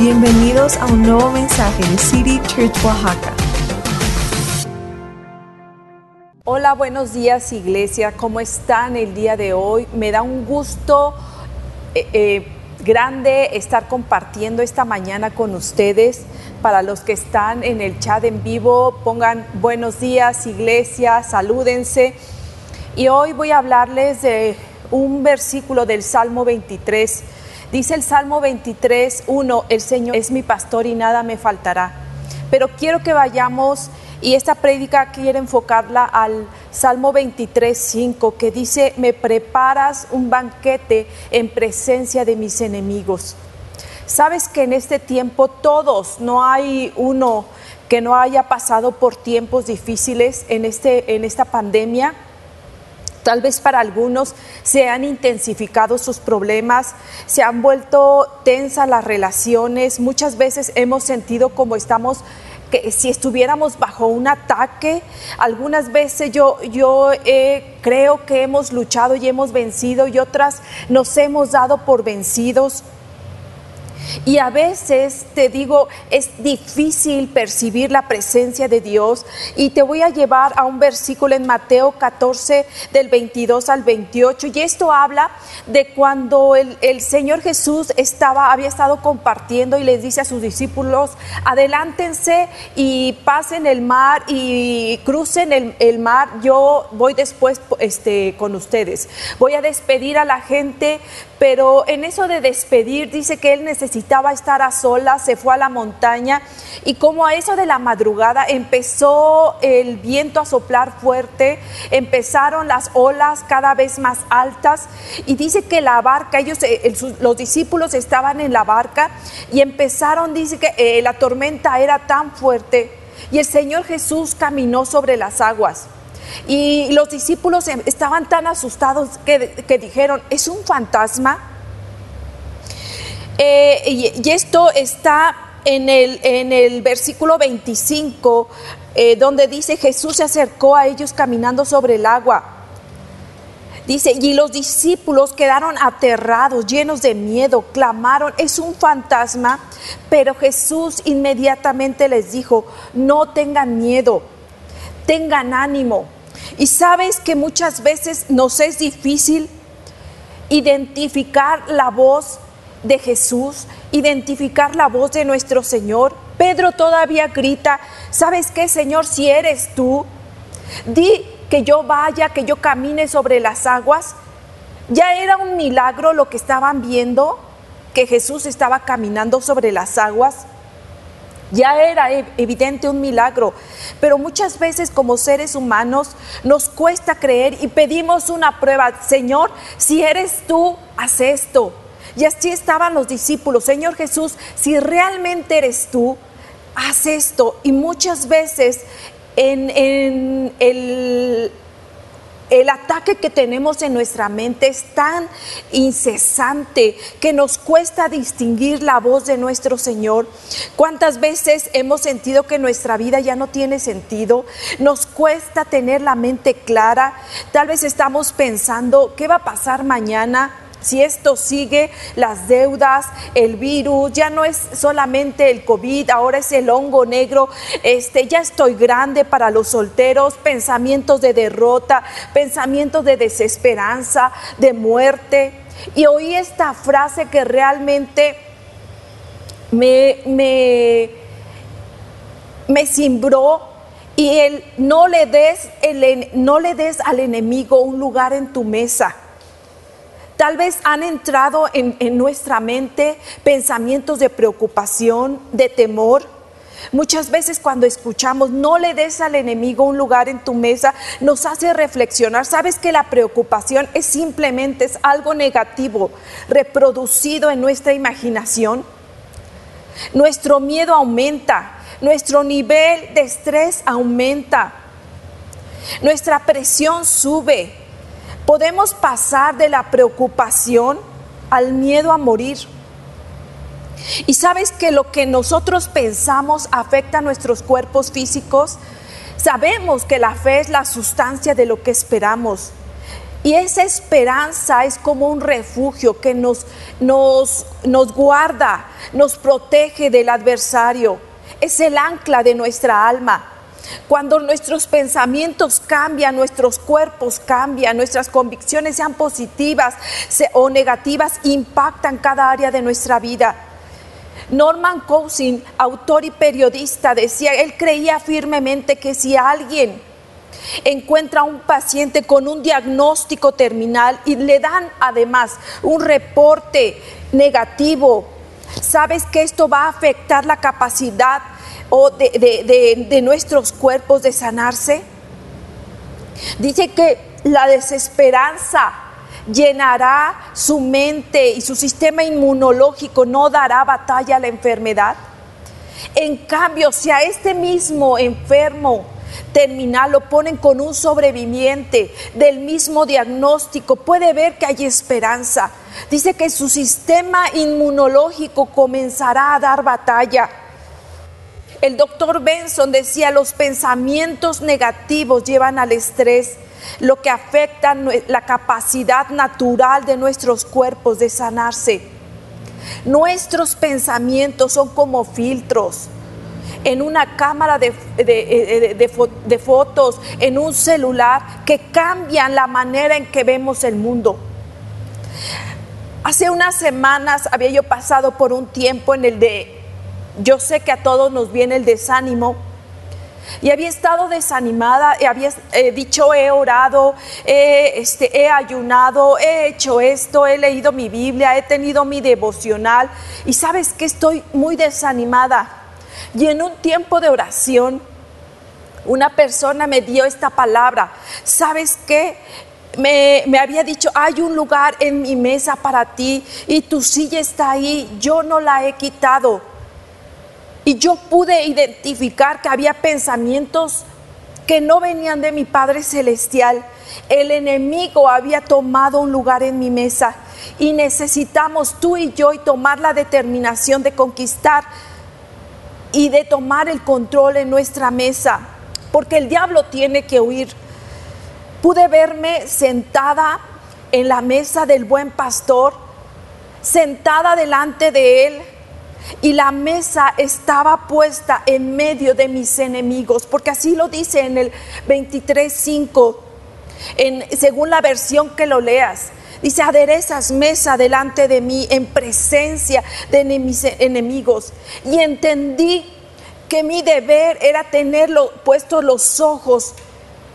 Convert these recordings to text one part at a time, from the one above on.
Bienvenidos a un nuevo mensaje de City Church Oaxaca. Hola, buenos días iglesia, ¿cómo están el día de hoy? Me da un gusto eh, eh, grande estar compartiendo esta mañana con ustedes. Para los que están en el chat en vivo, pongan buenos días iglesia, salúdense. Y hoy voy a hablarles de un versículo del Salmo 23 Dice el Salmo 23, 1, el Señor es mi pastor y nada me faltará. Pero quiero que vayamos, y esta prédica quiero enfocarla al Salmo 23, 5, que dice, me preparas un banquete en presencia de mis enemigos. Sabes que en este tiempo todos, no hay uno que no haya pasado por tiempos difíciles en, este, en esta pandemia Tal vez para algunos se han intensificado sus problemas, se han vuelto tensas las relaciones, muchas veces hemos sentido como estamos que si estuviéramos bajo un ataque, algunas veces yo, yo eh, creo que hemos luchado y hemos vencido y otras nos hemos dado por vencidos. Y a veces te digo, es difícil percibir la presencia de Dios. Y te voy a llevar a un versículo en Mateo 14 del 22 al 28. Y esto habla de cuando el, Señor Jesús estaba, había estado compartiendo y les dice a sus discípulos, adelántense y pasen el mar y crucen el, el mar. Yo voy después este, con ustedes. Voy a despedir a la gente, pero en eso de despedir dice que Él necesita necesitaba estar a solas, se fue a la montaña y como a eso de la madrugada empezó el viento a soplar fuerte, empezaron las olas cada vez más altas y dice que la barca, ellos, eh, los discípulos estaban en la barca y empezaron, dice que eh, la tormenta era tan fuerte y el Señor Jesús caminó sobre las aguas. Y los discípulos em, estaban tan asustados que, dijeron, ¿es un fantasma? Eh, y, esto está en el, en el versículo 25, eh, donde dice, Jesús se acercó a ellos caminando sobre el agua. Dice, y los discípulos quedaron aterrados, llenos de miedo, clamaron, es un fantasma, pero Jesús inmediatamente les dijo, no tengan miedo, tengan ánimo. Y sabes que muchas veces nos es difícil identificar la voz de Jesús, identificar la voz de nuestro Señor. Pedro todavía grita, ¿sabes qué, Señor? Si eres tú, di que yo vaya, que yo camine sobre las aguas. Ya era un milagro lo que estaban viendo, que Jesús estaba caminando sobre las aguas. Ya era e-, evidente un milagro, pero muchas veces como seres humanos nos cuesta creer y pedimos una prueba. Señor, si eres tú, haz esto. Y así estaban los discípulos. Señor Jesús, si realmente eres tú, haz esto. Y muchas veces en, el, el ataque que tenemos en nuestra mente es tan incesante que nos cuesta distinguir la voz de nuestro Señor. ¿Cuántas veces hemos sentido que nuestra vida ya no tiene sentido? Nos cuesta tener la mente clara. Tal vez estamos pensando, ¿qué va a pasar mañana? Si esto sigue, las deudas, el virus, ya no es solamente el COVID, ahora es el hongo negro, este, ya estoy grande para los solteros, pensamientos de derrota, pensamientos de desesperanza, de muerte. Y oí esta frase que realmente me, me, me cimbró y el no le des el, no le des al enemigo un lugar en tu mesa. Tal vez han entrado en, nuestra mente pensamientos de preocupación, de temor. Muchas veces cuando escuchamos, no le des al enemigo un lugar en tu mesa, nos hace reflexionar. Sabes que la preocupación es simplemente es algo negativo reproducido en nuestra imaginación. Nuestro miedo aumenta, nuestro nivel de estrés aumenta, nuestra presión sube, podemos pasar de la preocupación al miedo a morir. Y sabes que lo que nosotros pensamos afecta a nuestros cuerpos físicos. Sabemos que la fe es la sustancia de lo que esperamos. Y esa esperanza es como un refugio que nos, nos, nos guarda, nos protege del adversario. Es el ancla de nuestra alma. Cuando nuestros pensamientos cambian, nuestros cuerpos cambian, nuestras convicciones sean positivas o negativas, impactan cada área de nuestra vida. Norman Cousin, autor y periodista, decía, él creía firmemente que si alguien encuentra a un paciente con un diagnóstico terminal y le dan además un reporte negativo, sabes que esto va a afectar la capacidad o de, de nuestros cuerpos de sanarse. Dice que la desesperanza llenará su mente y su sistema inmunológico no dará batalla a la enfermedad. En cambio, si a este mismo enfermo terminal lo ponen con un sobreviviente del mismo diagnóstico, puede ver que hay esperanza. Dice que su sistema inmunológico comenzará a dar batalla. El doctor Benson decía, los pensamientos negativos llevan al estrés, lo que afecta la capacidad natural de nuestros cuerpos de sanarse. Nuestros pensamientos son como filtros en una cámara de, de, fotos, en un celular, que cambian la manera en que vemos el mundo. Hace unas semanas había yo pasado por un tiempo en el de, yo sé que a todos nos viene el desánimo, y había estado desanimada, y había eh, dicho, he orado, este, he ayunado, he hecho esto, he leído mi Biblia, he tenido mi devocional, y sabes que estoy muy desanimada. Y en un tiempo de oración, una persona me dio esta palabra. ¿Sabes qué? Me, me, había dicho, hay un lugar en mi mesa para ti y tu silla está ahí, yo no la he quitado. Y yo pude identificar que había pensamientos que no venían de mi Padre Celestial. El enemigo había tomado un lugar en mi mesa y necesitamos tú y yo y tomar la determinación de conquistar y de tomar el control en nuestra mesa, porque el diablo tiene que huir. Pude verme sentada en la mesa del buen pastor, sentada delante de él, y la mesa estaba puesta en medio de mis enemigos, porque así lo dice en el 23.5, según la versión que lo leas. Dice, aderezas mesa delante de mí en presencia de mis enemigos. Y entendí que mi deber era tener puestos los ojos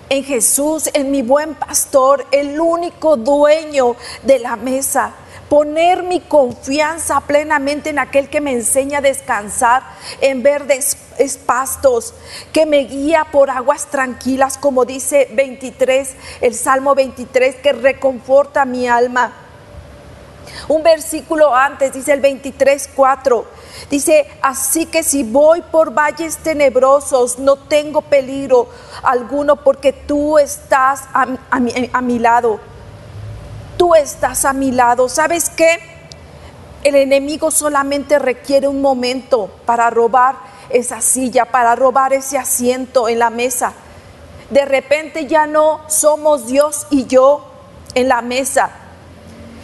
en Jesús, en mi buen pastor, el único dueño de la mesa poner mi confianza plenamente en aquel que me enseña a descansar en verdes pastos, que me guía por aguas tranquilas, como dice 23, el Salmo 23, que reconforta mi alma. Un versículo antes dice el 23, 4. Dice, así que si voy por valles tenebrosos, no tengo peligro alguno porque tú estás a mi lado tú estás a mi lado. ¿Sabes qué? El enemigo solamente requiere un momento para robar esa silla, para robar ese asiento en la mesa. De repente ya no somos Dios y yo en la mesa.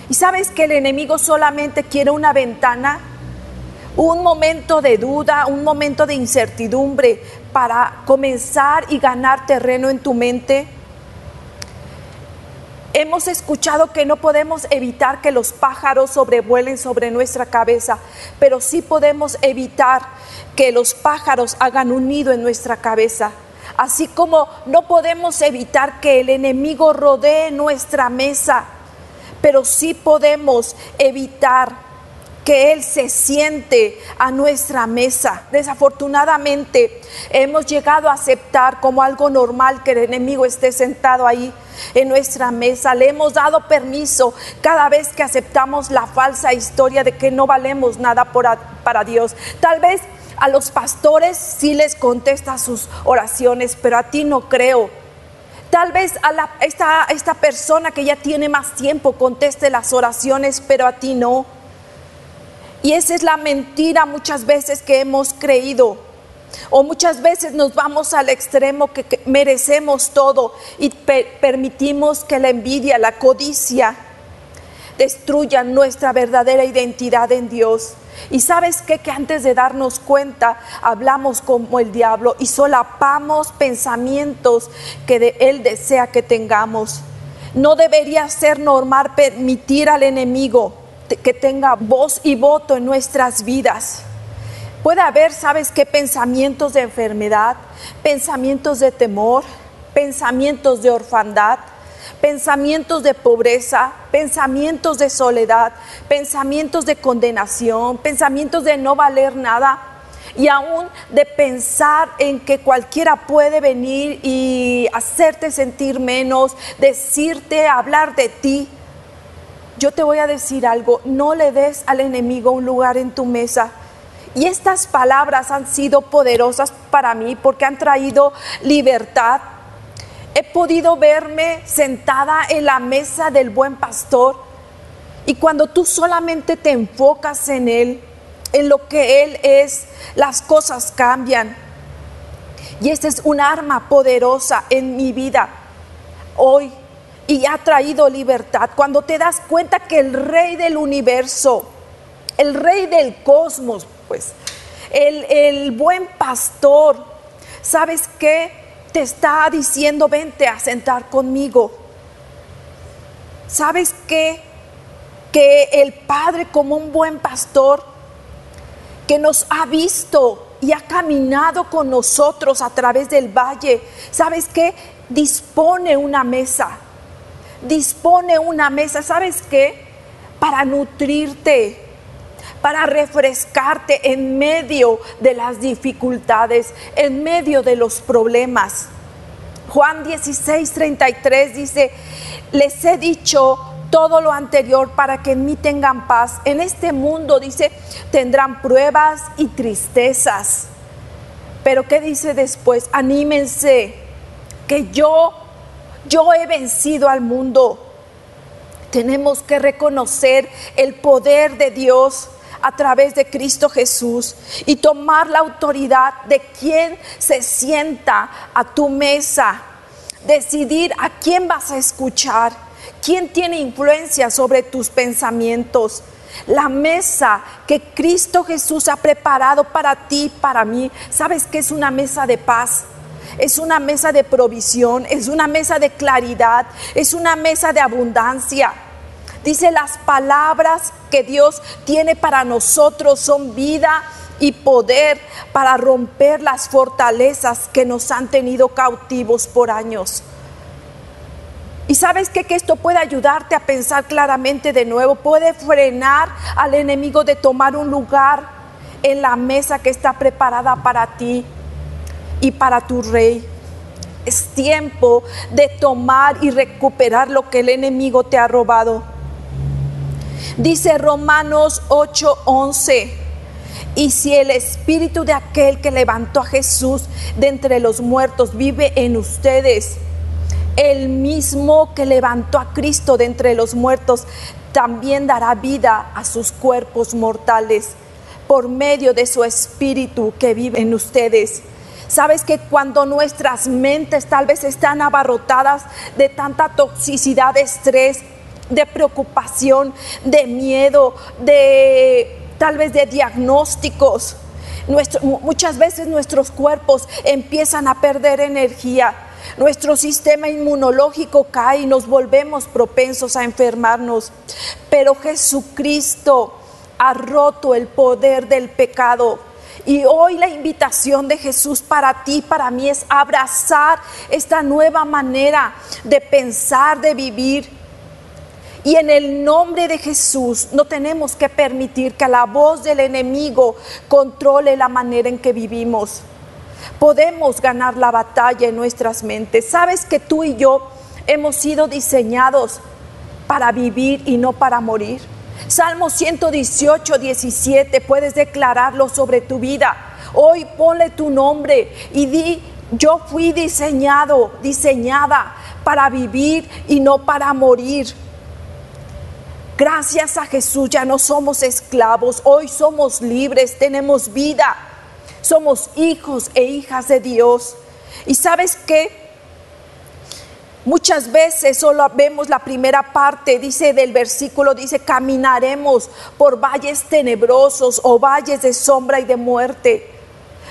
Y sabes que el enemigo solamente quiere una ventana, un momento de duda, un momento de incertidumbre para comenzar y ganar terreno en tu mente. Hemos escuchado que no podemos evitar que los pájaros sobrevuelen sobre nuestra cabeza, pero sí podemos evitar que los pájaros hagan un nido en nuestra cabeza. Así como no podemos evitar que el enemigo rodee nuestra mesa, pero sí podemos evitar que Él se siente a nuestra mesa. Desafortunadamente hemos llegado a aceptar como algo normal que el enemigo esté sentado ahí en nuestra mesa. Le hemos dado permiso cada vez que aceptamos la falsa historia de que no valemos nada para Dios. Tal vez a los pastores sí les contesta sus oraciones, pero a ti no creo. Tal vez a esta, esta persona que ya tiene más tiempo conteste las oraciones, pero a ti no. Y esa es la mentira muchas veces que hemos creído. O muchas veces nos vamos al extremo que, merecemos todo y pe- permitimos que la envidia, la codicia, destruyan nuestra verdadera identidad en Dios. Y sabes qué? que antes de darnos cuenta hablamos como el diablo y solapamos pensamientos que de Él desea que tengamos. No debería ser normal permitir al enemigo que tenga voz y voto en nuestras vidas. Puede haber, ¿sabes qué? Pensamientos de enfermedad, pensamientos de temor, pensamientos de orfandad, pensamientos de pobreza, pensamientos de soledad, pensamientos de condenación, pensamientos de no valer nada y aún de pensar en que cualquiera puede venir y hacerte sentir menos, decirte, hablar de ti. Yo te voy a decir algo, no le des al enemigo un lugar en tu mesa. Y estas palabras han sido poderosas para mí porque han traído libertad. He podido verme sentada en la mesa del buen pastor y cuando tú solamente te enfocas en Él, en lo que Él es, las cosas cambian. Y esta es un arma poderosa en mi vida hoy y ha traído libertad. Cuando te das cuenta que el rey del universo, el rey del cosmos, pues, el, buen pastor, ¿sabes qué? Te está diciendo, vente a sentar conmigo. ¿Sabes qué? Que el Padre como un buen pastor, que nos ha visto y ha caminado con nosotros a través del valle, ¿sabes qué? Dispone una mesa, dispone una mesa, ¿sabes qué? Para nutrirte, para refrescarte en medio de las dificultades, en medio de los problemas. Juan 16, 33 dice, les he dicho todo lo anterior para que en mí tengan paz. En este mundo, dice, tendrán pruebas y tristezas. Pero ¿qué dice después? Anímense, que yo, yo he vencido al mundo. Tenemos que reconocer el poder de Dios a través de Cristo Jesús y tomar la autoridad de quien se sienta a tu mesa, decidir a quién vas a escuchar, quién tiene influencia sobre tus pensamientos. La mesa que Cristo Jesús ha preparado para ti, para mí, sabes que es una mesa de paz. Es una mesa de provisión, es una mesa de claridad, es una mesa de abundancia. Dice las palabras que Dios tiene para nosotros son vida y poder para romper las fortalezas que nos han tenido cautivos por años. Y sabes que esto puede ayudarte a pensar claramente de nuevo, puede frenar al enemigo de tomar un lugar en la mesa que está preparada para ti y para tu rey. Es tiempo de tomar y recuperar lo que el enemigo te ha robado. Dice Romanos 8:11, y si el espíritu de aquel que levantó a Jesús de entre los muertos vive en ustedes, el mismo que levantó a Cristo de entre los muertos también dará vida a sus cuerpos mortales por medio de su espíritu que vive en ustedes. Sabes que cuando nuestras mentes tal vez están abarrotadas de tanta toxicidad, de estrés, de preocupación, de miedo, de tal vez de diagnósticos, muchas veces nuestros cuerpos empiezan a perder energía. Nuestro sistema inmunológico cae y nos volvemos propensos a enfermarnos. Pero Jesucristo ha roto el poder del pecado. Y hoy la invitación de Jesús para ti, para mí, es abrazar esta nueva manera de pensar, de vivir. Y en el nombre de Jesús no tenemos que permitir que la voz del enemigo controle la manera en que vivimos. Podemos ganar la batalla en nuestras mentes. Sabes que tú y yo hemos sido diseñados para vivir y no para morir. Salmo 118, 17, puedes declararlo sobre tu vida. Hoy ponle tu nombre y di, yo fui diseñado, diseñada para vivir y no para morir. Gracias a Jesús ya no somos esclavos, hoy somos libres, tenemos vida. Somos hijos e hijas de Dios. Y sabes qué? Muchas veces solo vemos la primera parte, dice del versículo, dice, caminaremos por valles tenebrosos o valles de sombra y de muerte.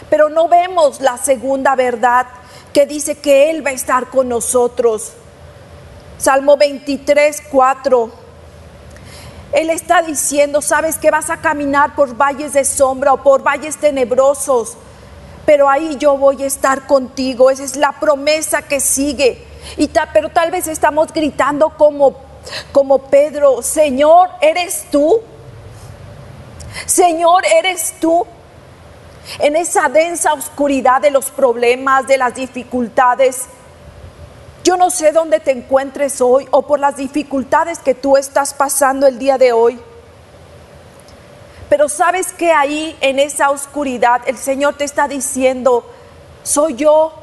Pero no vemos la segunda verdad que dice que Él va a estar con nosotros. Salmo 23, 4. Él está diciendo, sabes que vas a caminar por valles de sombra o por valles tenebrosos, pero ahí yo voy a estar contigo. Esa es la promesa que sigue. Y pero tal vez estamos gritando como, como Pedro, Señor, ¿eres tú? Señor, ¿eres tú? En esa densa oscuridad de los problemas, de las dificultades, yo no sé dónde te encuentres hoy o por las dificultades que tú estás pasando el día de hoy. Pero sabes que ahí en esa oscuridad el Señor te está diciendo, soy yo,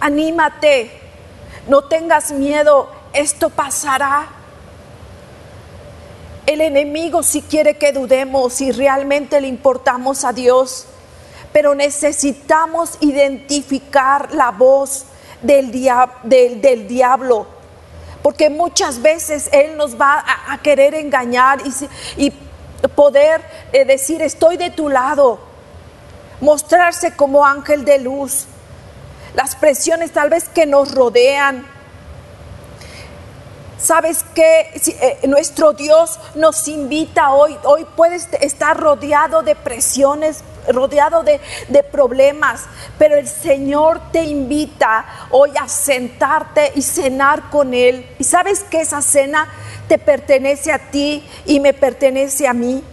anímate, no tengas miedo, esto pasará. El enemigo si quiere que dudemos si realmente le importamos a Dios, pero necesitamos identificar la voz del, del, diablo, porque muchas veces Él nos va a, querer engañar y, y poder eh, decir estoy de tu lado, mostrarse como ángel de luz las presiones tal vez que nos rodean. Sabes que eh, nuestro Dios nos invita hoy, hoy puedes estar rodeado de presiones, rodeado de, de, problemas, pero el Señor te invita hoy a sentarte y cenar con Él. Y sabes que esa cena te pertenece a ti y me pertenece a mí.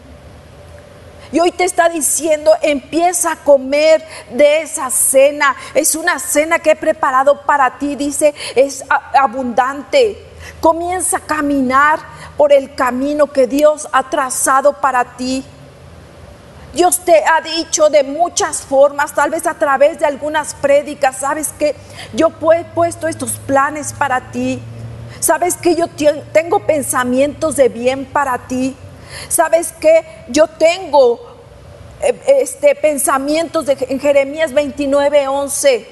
Y hoy te está diciendo, empieza a comer de esa cena. Es una cena que he preparado para ti, dice, es abundante. Comienza a caminar por el camino que Dios ha trazado para ti. Dios te ha dicho de muchas formas, tal vez a través de algunas prédicas, sabes que yo he puesto estos planes para ti. Sabes que yo tengo pensamientos de bien para ti. ¿Sabes qué? Yo tengo eh, este, pensamientos de, en Jeremías 29, 11.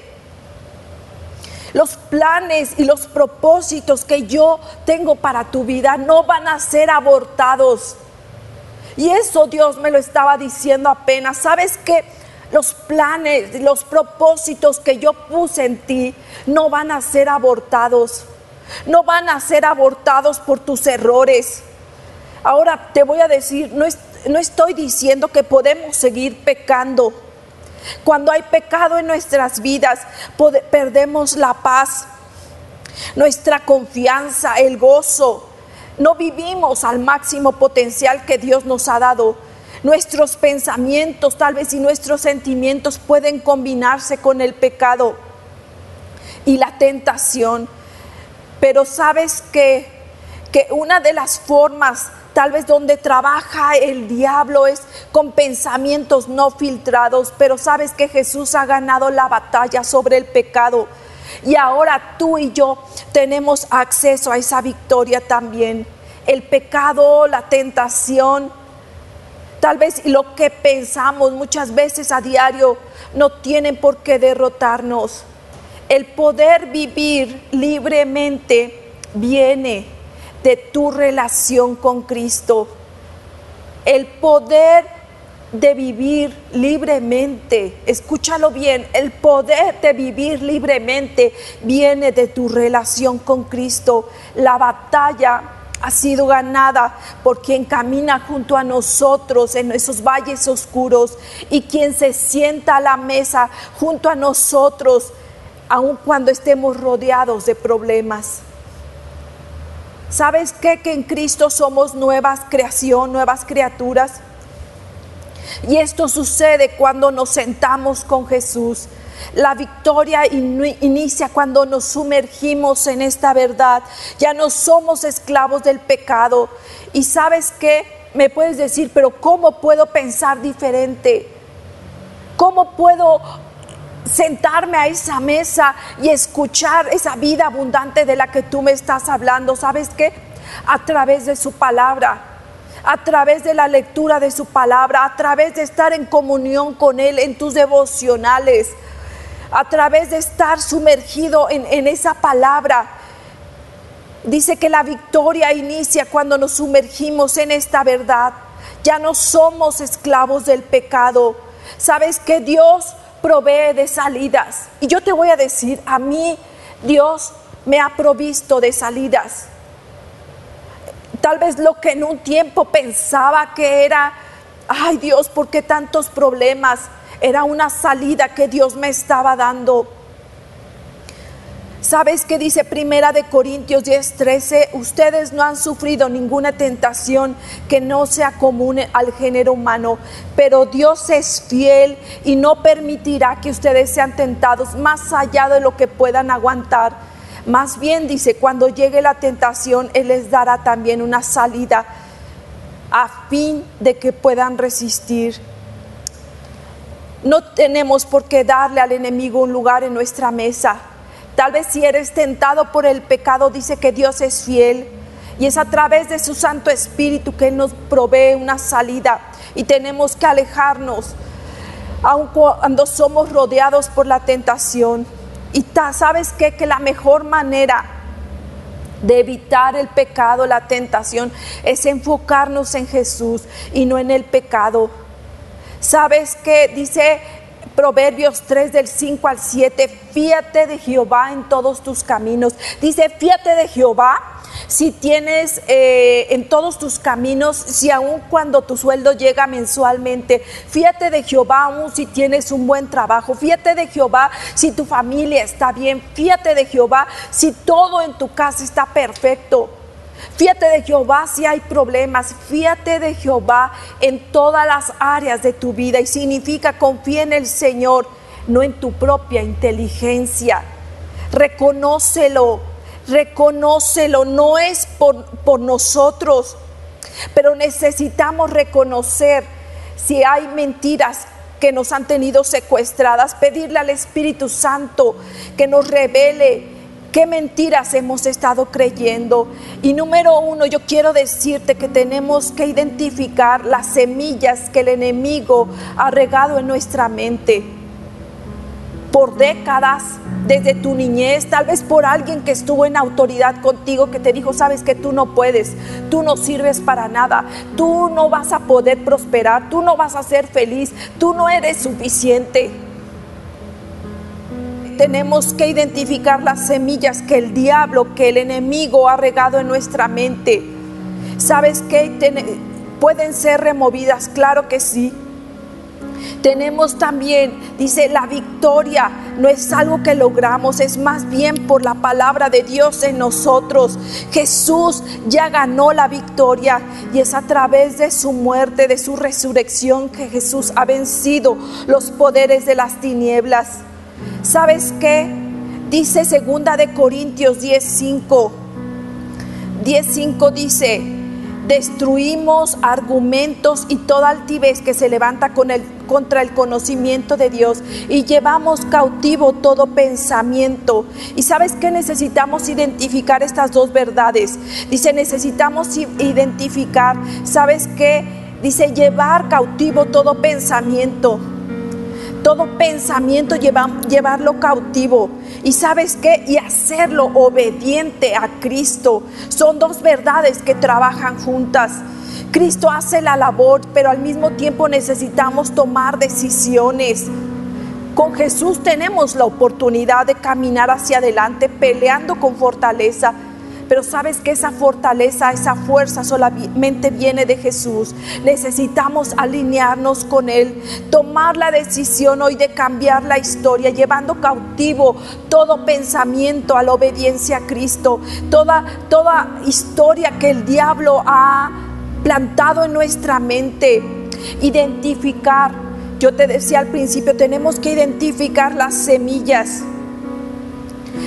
Los planes y los propósitos que yo tengo para tu vida no van a ser abortados. Y eso Dios me lo estaba diciendo apenas. ¿Sabes qué? Los planes, los propósitos que yo puse en ti no van a ser abortados. No van a ser abortados por tus errores. Ahora te voy a decir, no, no estoy diciendo que podemos seguir pecando. Cuando hay pecado en nuestras vidas, perdemos la paz, nuestra confianza, el gozo. No vivimos al máximo potencial que Dios nos ha dado. Nuestros pensamientos, tal vez y nuestros sentimientos pueden combinarse con el pecado y la tentación. Pero sabes que, que una de las formas Tal vez donde trabaja el diablo es con pensamientos no filtrados, pero sabes que Jesús ha ganado la batalla sobre el pecado. Y ahora tú y yo tenemos acceso a esa victoria también. El pecado, la tentación, tal vez lo que pensamos muchas veces a diario no tienen por qué derrotarnos. El poder vivir libremente viene de tu relación con Cristo. El poder de vivir libremente, escúchalo bien, el poder de vivir libremente viene de tu relación con Cristo. La batalla ha sido ganada por quien camina junto a nosotros en esos valles oscuros y quien se sienta a la mesa junto a nosotros, aun cuando estemos rodeados de problemas. ¿Sabes qué? Que en Cristo somos nuevas creación, nuevas criaturas. Y esto sucede cuando nos sentamos con Jesús. La victoria inicia cuando nos sumergimos en esta verdad. Ya no somos esclavos del pecado. Y sabes qué? Me puedes decir, pero ¿cómo puedo pensar diferente? ¿Cómo puedo sentarme a esa mesa y escuchar esa vida abundante de la que tú me estás hablando. ¿Sabes qué? A través de su palabra, a través de la lectura de su palabra, a través de estar en comunión con Él en tus devocionales, a través de estar sumergido en, en esa palabra. Dice que la victoria inicia cuando nos sumergimos en esta verdad. Ya no somos esclavos del pecado. Sabes que Dios provee de salidas. Y yo te voy a decir, a mí Dios me ha provisto de salidas. Tal vez lo que en un tiempo pensaba que era, ay Dios, ¿por qué tantos problemas? Era una salida que Dios me estaba dando. ¿Sabes qué dice Primera de Corintios 10:13? Ustedes no han sufrido ninguna tentación que no sea común al género humano, pero Dios es fiel y no permitirá que ustedes sean tentados más allá de lo que puedan aguantar. Más bien dice, cuando llegue la tentación, Él les dará también una salida a fin de que puedan resistir. No tenemos por qué darle al enemigo un lugar en nuestra mesa. Tal vez si eres tentado por el pecado, dice que Dios es fiel y es a través de su Santo Espíritu que nos provee una salida y tenemos que alejarnos, aun cuando somos rodeados por la tentación. Y sabes qué? que la mejor manera de evitar el pecado, la tentación, es enfocarnos en Jesús y no en el pecado. ¿Sabes qué? Dice Proverbios 3 del 5 al 7, fíate de Jehová en todos tus caminos. Dice, fíate de Jehová si tienes eh, en todos tus caminos, si aun cuando tu sueldo llega mensualmente, fíate de Jehová aún si tienes un buen trabajo, fíate de Jehová si tu familia está bien, fíate de Jehová si todo en tu casa está perfecto. Fíate de Jehová si hay problemas, fíate de Jehová en todas las áreas de tu vida. Y significa confía en el Señor, no en tu propia inteligencia. Reconócelo, reconócelo, no es por, por nosotros, pero necesitamos reconocer si hay mentiras que nos han tenido secuestradas, pedirle al Espíritu Santo que nos revele qué mentiras hemos estado creyendo. Y número uno, yo quiero decirte que tenemos que identificar las semillas que el enemigo ha regado en nuestra mente por décadas, desde tu niñez, tal vez por alguien que estuvo en autoridad contigo, que te dijo, sabes que tú no puedes, tú no sirves para nada, tú no vas a poder prosperar, tú no vas a ser feliz, tú no eres suficiente tenemos que identificar las semillas que el diablo, que el enemigo ha regado en nuestra mente. ¿Sabes qué? ¿Pueden ser removidas? Claro que sí. Tenemos también, dice, la victoria no es algo que logramos, es más bien por la palabra de Dios en nosotros. Jesús ya ganó la victoria y es a través de su muerte, de su resurrección que Jesús ha vencido los poderes de las tinieblas. ¿Sabes qué? Dice segunda de Corintios 10:5. 10:5 dice, destruimos argumentos y toda altivez que se levanta con el, contra el conocimiento de Dios y llevamos cautivo todo pensamiento. ¿Y sabes qué? Necesitamos identificar estas dos verdades. Dice, necesitamos identificar, ¿sabes qué? Dice, llevar cautivo todo pensamiento todo pensamiento llevarlo cautivo. Y sabes qué? Y hacerlo obediente a Cristo. Son dos verdades que trabajan juntas. Cristo hace la labor, pero al mismo tiempo necesitamos tomar decisiones. Con Jesús tenemos la oportunidad de caminar hacia adelante peleando con fortaleza, pero sabes que esa fortaleza, esa fuerza solamente viene de Jesús. Necesitamos alinearnos con Él, tomar la decisión hoy de cambiar la historia, llevando cautivo todo pensamiento a la obediencia a Cristo, toda, toda historia que el diablo ha plantado en nuestra mente, identificar. Yo te decía al principio, tenemos que identificar las semillas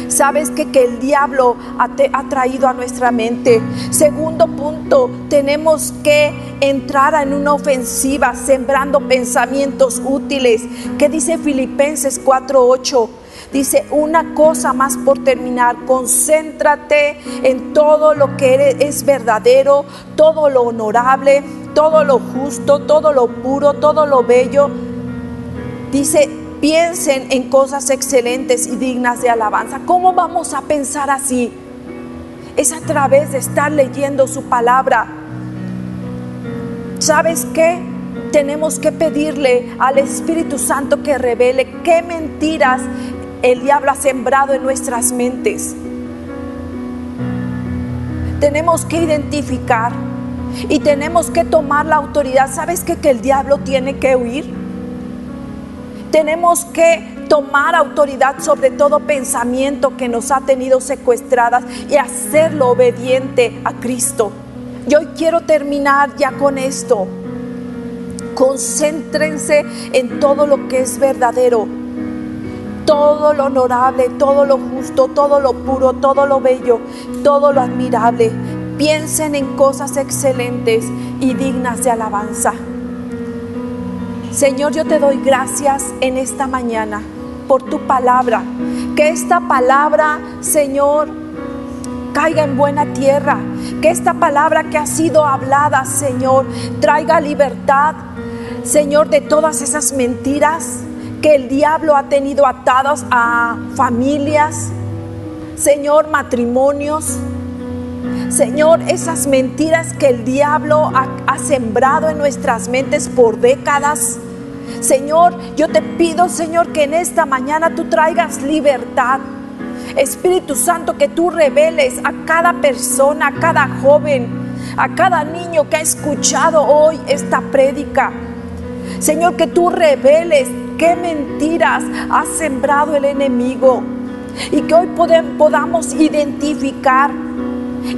sabes que, que el diablo ha, ha traído a nuestra mente. Segundo punto, tenemos que entrar en una ofensiva sembrando pensamientos útiles. ¿Qué dice Filipenses 4:8? Dice, una cosa más por terminar, concéntrate en todo lo que es verdadero, todo lo honorable, todo lo justo, todo lo puro, todo lo bello. Dice, piensen en cosas excelentes y dignas de alabanza. ¿Cómo vamos a pensar así? Es a través de estar leyendo su palabra. ¿Sabes qué? Tenemos que pedirle al Espíritu Santo que revele qué mentiras el diablo ha sembrado en nuestras mentes. Tenemos que identificar y tenemos que tomar la autoridad. ¿Sabes qué? Que el diablo tiene que huir. Tenemos que tomar autoridad sobre todo pensamiento que nos ha tenido secuestradas y hacerlo obediente a Cristo. Y hoy quiero terminar ya con esto. Concéntrense en todo lo que es verdadero, todo lo honorable, todo lo justo, todo lo puro, todo lo bello, todo lo admirable. Piensen en cosas excelentes y dignas de alabanza. Señor, yo te doy gracias en esta mañana por tu palabra. Que esta palabra, Señor, caiga en buena tierra. Que esta palabra que ha sido hablada, Señor, traiga libertad, Señor, de todas esas mentiras que el diablo ha tenido atadas a familias, Señor, matrimonios. Señor, esas mentiras que el diablo ha, sembrado en nuestras mentes por décadas. Señor, yo te pido, Señor, que en esta mañana tú traigas libertad. Espíritu Santo, que tú reveles a cada persona, a cada joven, a cada niño que ha escuchado hoy esta prédica. Señor, que tú reveles qué mentiras ha sembrado el enemigo y que hoy podamos identificar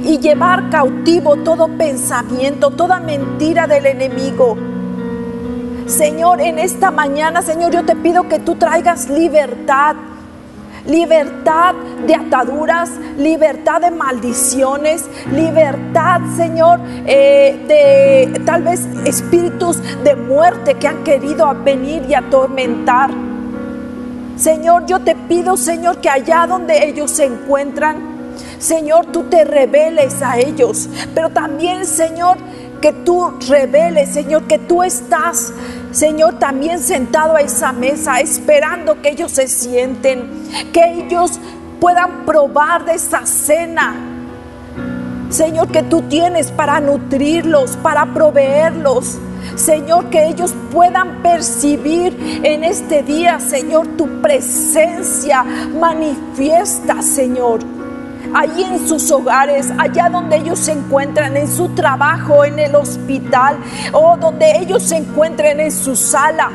y llevar cautivo todo pensamiento, toda mentira del enemigo Señor, en esta mañana, Señor, yo te pido que tú traigas libertad. Libertad de ataduras, libertad de maldiciones, libertad, Señor, eh, de tal vez espíritus de muerte que han querido venir y atormentar. Señor, yo te pido, Señor, que allá donde ellos se encuentran, Señor, tú te reveles a ellos. Pero también, Señor, que tú reveles, Señor, que tú estás, Señor, también sentado a esa mesa, esperando que ellos se sienten, que ellos puedan probar de esa cena. Señor, que tú tienes para nutrirlos, para proveerlos. Señor, que ellos puedan percibir en este día, Señor, tu presencia manifiesta, Señor allí en sus hogares, allá donde ellos se encuentran, en su trabajo, en el hospital o donde ellos se encuentren en su sala.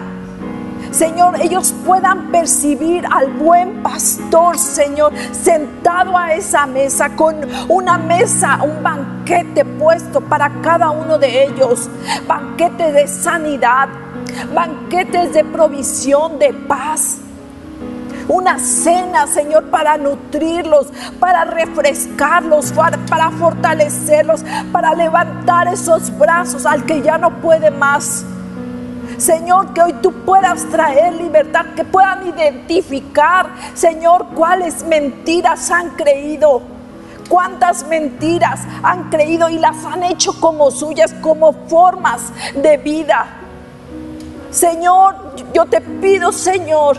Señor, ellos puedan percibir al buen pastor, Señor, sentado a esa mesa con una mesa, un banquete puesto para cada uno de ellos, banquete de sanidad, banquetes de provisión, de paz una cena, Señor, para nutrirlos, para refrescarlos, para, fortalecerlos, para levantar esos brazos al que ya no puede más. Señor, que hoy tú puedas traer libertad, que puedan identificar, Señor, cuáles mentiras han creído, cuántas mentiras han creído y las han hecho como suyas, como formas de vida. Señor, yo te pido, Señor,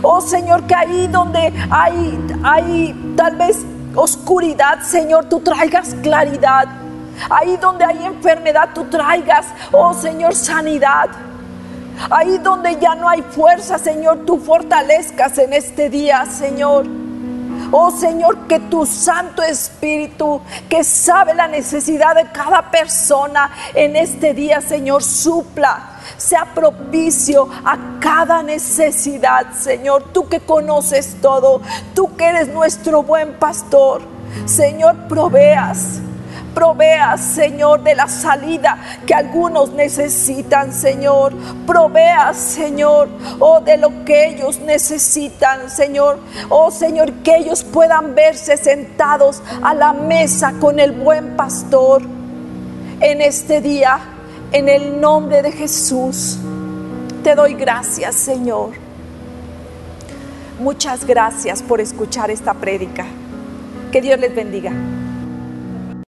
Oh Señor, que ahí donde hay, hay tal vez oscuridad, Señor, tú traigas claridad. Ahí donde hay enfermedad, tú traigas, oh Señor, sanidad. Ahí donde ya no hay fuerza, Señor, tú fortalezcas en este día, Señor. Oh Señor, que tu Santo Espíritu, que sabe la necesidad de cada persona en este día, Señor, supla sea propicio a cada necesidad, Señor. Tú que conoces todo, tú que eres nuestro buen pastor, Señor, proveas. Proveas, Señor, de la salida que algunos necesitan, Señor. Proveas, Señor, oh, de lo que ellos necesitan, Señor. Oh, Señor, que ellos puedan verse sentados a la mesa con el buen pastor en este día en el nombre de Jesús, te doy gracias, Señor. muchas gracias por escuchar esta prédica. Que Dios les bendiga.